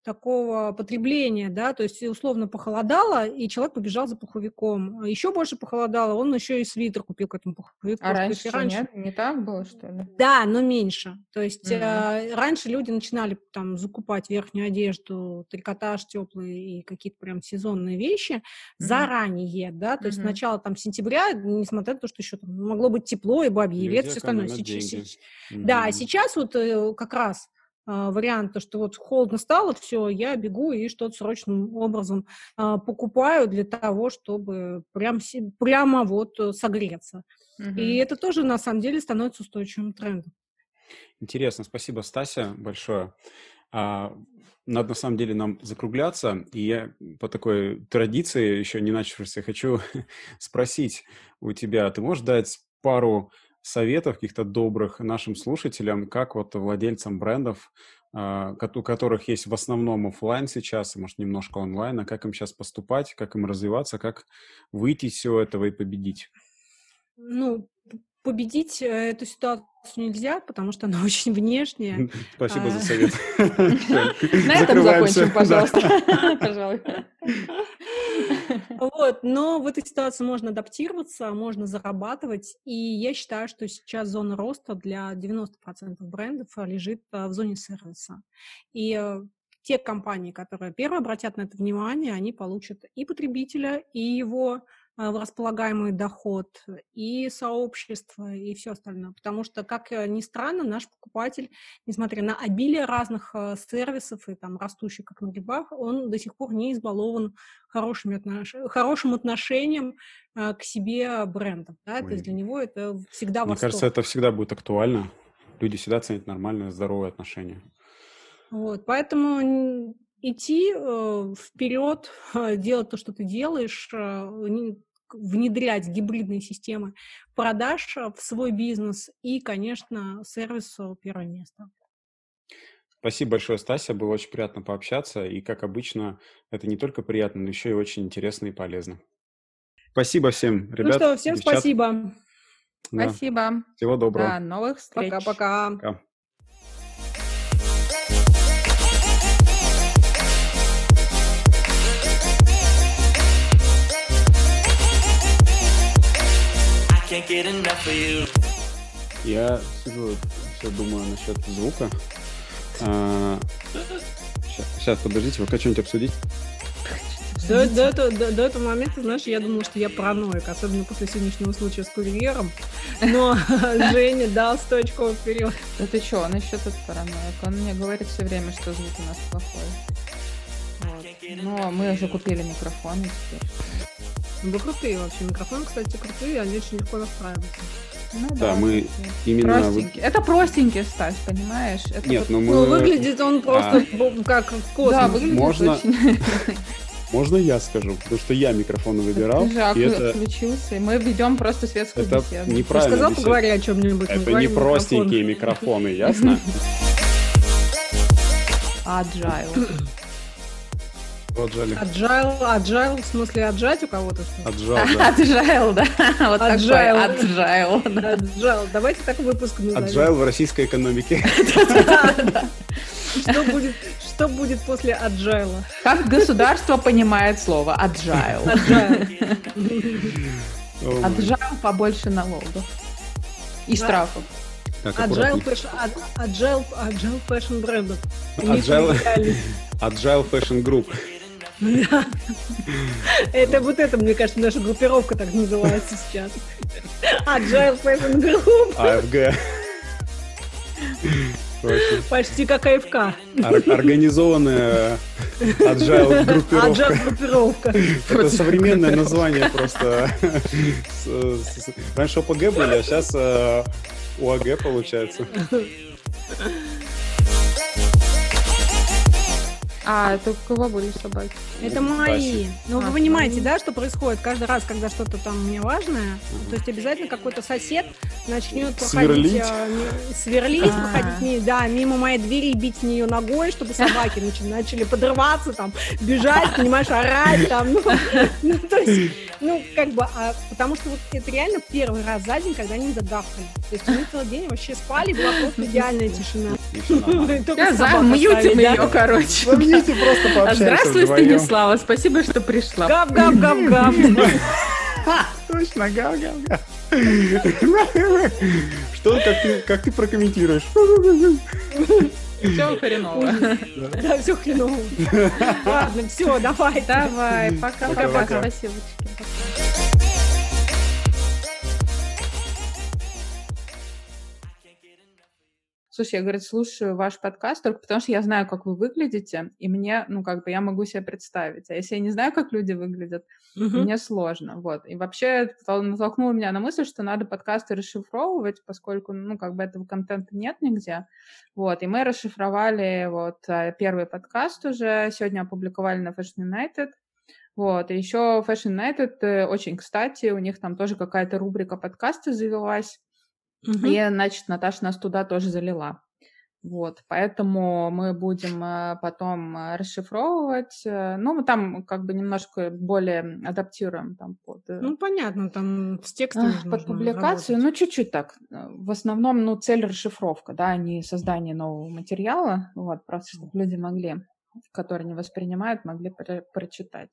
такого потребления, да, то есть условно похолодало, и человек побежал за пуховиком. Еще больше похолодало, он еще и свитер купил к этому пуховику. А раньше, раньше нет? Не так было, что ли? Да, но меньше. То есть mm-hmm. э, раньше люди начинали там закупать верхнюю одежду, трикотаж теплый и какие-то прям сезонные вещи mm-hmm. заранее, да, то mm-hmm. есть сначала там сентября, несмотря на то, что еще там могло быть тепло и бабье лет, все остальное. Сейчас, mm-hmm. Да, сейчас вот э, как раз а, вариант, то, что вот холодно стало, все, я бегу и что-то срочным образом а, покупаю для того, чтобы прям, прямо вот э, согреться. Угу. И это тоже на самом деле становится устойчивым трендом. Интересно, спасибо, Стася, большое. А, надо на самом деле нам закругляться, и я по такой традиции, еще не начавшейся, хочу <laughs> спросить у тебя, ты можешь дать пару советов каких-то добрых нашим слушателям, как вот владельцам брендов, а, у которых есть в основном офлайн сейчас, может, немножко онлайн, а как им сейчас поступать, как им развиваться, как выйти из всего этого и победить? Ну, победить э, эту ситуацию нельзя, потому что она <laughs> очень внешняя. Спасибо за а. совет. <laughs> На этом закончим, пожалуйста. <laughs> <laughs> Вот, но в этой ситуации можно адаптироваться, можно зарабатывать, и я считаю, что сейчас зона роста для 90% брендов лежит а, в зоне сервиса. И э, те компании, которые первые обратят на это внимание, они получат и потребителя, и его в располагаемый доход, и сообщество, и все остальное. Потому что, как ни странно, наш покупатель, несмотря на обилие разных а, сервисов и там растущих как на грибах, он до сих пор не избалован хорошими отнош... хорошим отношением а, к себе брендом. Да? То есть для него это всегда Мне кажется, это всегда будет актуально. Люди всегда ценят нормальные, здоровые отношения. Вот, поэтому идти э, вперед, <laughs> делать то, что ты делаешь, э, внедрять гибридные системы продаж в свой бизнес и, конечно, сервису первое место. Спасибо большое, Стася. Было очень приятно пообщаться. И, как обычно, это не только приятно, но еще и очень интересно и полезно. Спасибо всем, ребят. Ну что, всем девчат. спасибо. Да. Спасибо. Всего доброго. До новых встреч. Пока-пока. Я сижу, все думаю насчет звука. А, сейчас, сейчас, подождите, вы хотите что-нибудь обсудить? До, до, этого, до, до этого момента, знаешь, я думала, что я параноик, особенно после сегодняшнего случая с курьером. Но <laughs> Женя дал сто очков вперед. Да ты что, он еще тут параноик. Он мне говорит все время, что звук у нас плохой. Вот. Но мы уже купили микрофон теперь. Вы крутые вообще. Микрофоны, кстати, крутые, они очень легко настраиваются. Ну, да, да, мы именно... Простенький. Это простенький, Стас, понимаешь? Это Нет, вот... ну мы... Ну, выглядит он просто а... как в космосе. Да, выглядит Можно... очень... <laughs> Можно я скажу? Потому что я микрофон выбирал. Же и это... отключился, и мы ведем просто светскую это беседу. Неправильно Ты сказал, беседу. поговори о чем-нибудь. Это не простенькие микрофоны, ясно? <laughs> Agile. Agile. Agile, agile, в смысле отжать у кого-то? Agile, <laughs> да. Agile, да. <laughs> Вот agile. такой agile. Да. Agile. Давайте так выпуск назовем. Agile в российской экономике. <laughs> Что будет, что будет после agile? Как государство понимает слово agile? Agile. Agile побольше налогов и штрафов. Agile, agile, agile fashion брендов. Agile, agile fashion group. <laughs> Это вот это, мне кажется, наша группировка так называется сейчас. Agile Fashion Group. АФГ. Почти как АФК. Организованная agile группировка. Agile группировка. Это современное название просто. Раньше ОПГ были, а сейчас э, УАГ получается. А, это кого были собаки? Это мои. Ну, вы понимаете, да, что происходит каждый раз, когда что-то там мне важное, то есть обязательно какой-то сосед начнет сверлить, проходить, а, сверлить, проходить, да, мимо моей двери, бить в нее ногой, чтобы собаки начали подрываться, там, бежать, <laughs> понимаешь, орать, там, ну, <laughs> ну, то есть, ну, как бы, а, потому что вот это реально первый раз за день, когда они загавкали. То есть мы целый день вообще спали, была просто <laughs> идеальная тишина. <laughs> Я замьютим ее, короче. Извините, просто пообщаемся Здравствуй, Станислава, спасибо, что пришла. Гав-гав-гав-гав. <laughs> Точно, гав-гав-гав. Что, как ты, как ты прокомментируешь? Все хреново. Да, все хреново. Ладно, все, давай. Давай, пока-пока. Спасибо. Слушай, я, говорит, слушаю ваш подкаст только потому, что я знаю, как вы выглядите, и мне, ну, как бы, я могу себе представить. А если я не знаю, как люди выглядят, uh-huh. мне сложно, вот. И вообще натолкнуло меня на мысль, что надо подкасты расшифровывать, поскольку, ну, как бы, этого контента нет нигде, вот. И мы расшифровали, вот, э, первый подкаст уже, сегодня опубликовали на Fashion United, вот, и еще Fashion United э, очень кстати, у них там тоже какая-то рубрика подкасты завелась, Угу. И, значит, Наташа нас туда тоже залила. Вот, поэтому мы будем э, потом э, расшифровывать. Э, ну, мы там как бы немножко более адаптируем там под... Ну, понятно, там с текстом Под публикацию, работать. ну, чуть-чуть так. В основном, ну, цель расшифровка, да, а не создание нового материала, вот, просто чтобы люди могли, которые не воспринимают, могли про- прочитать.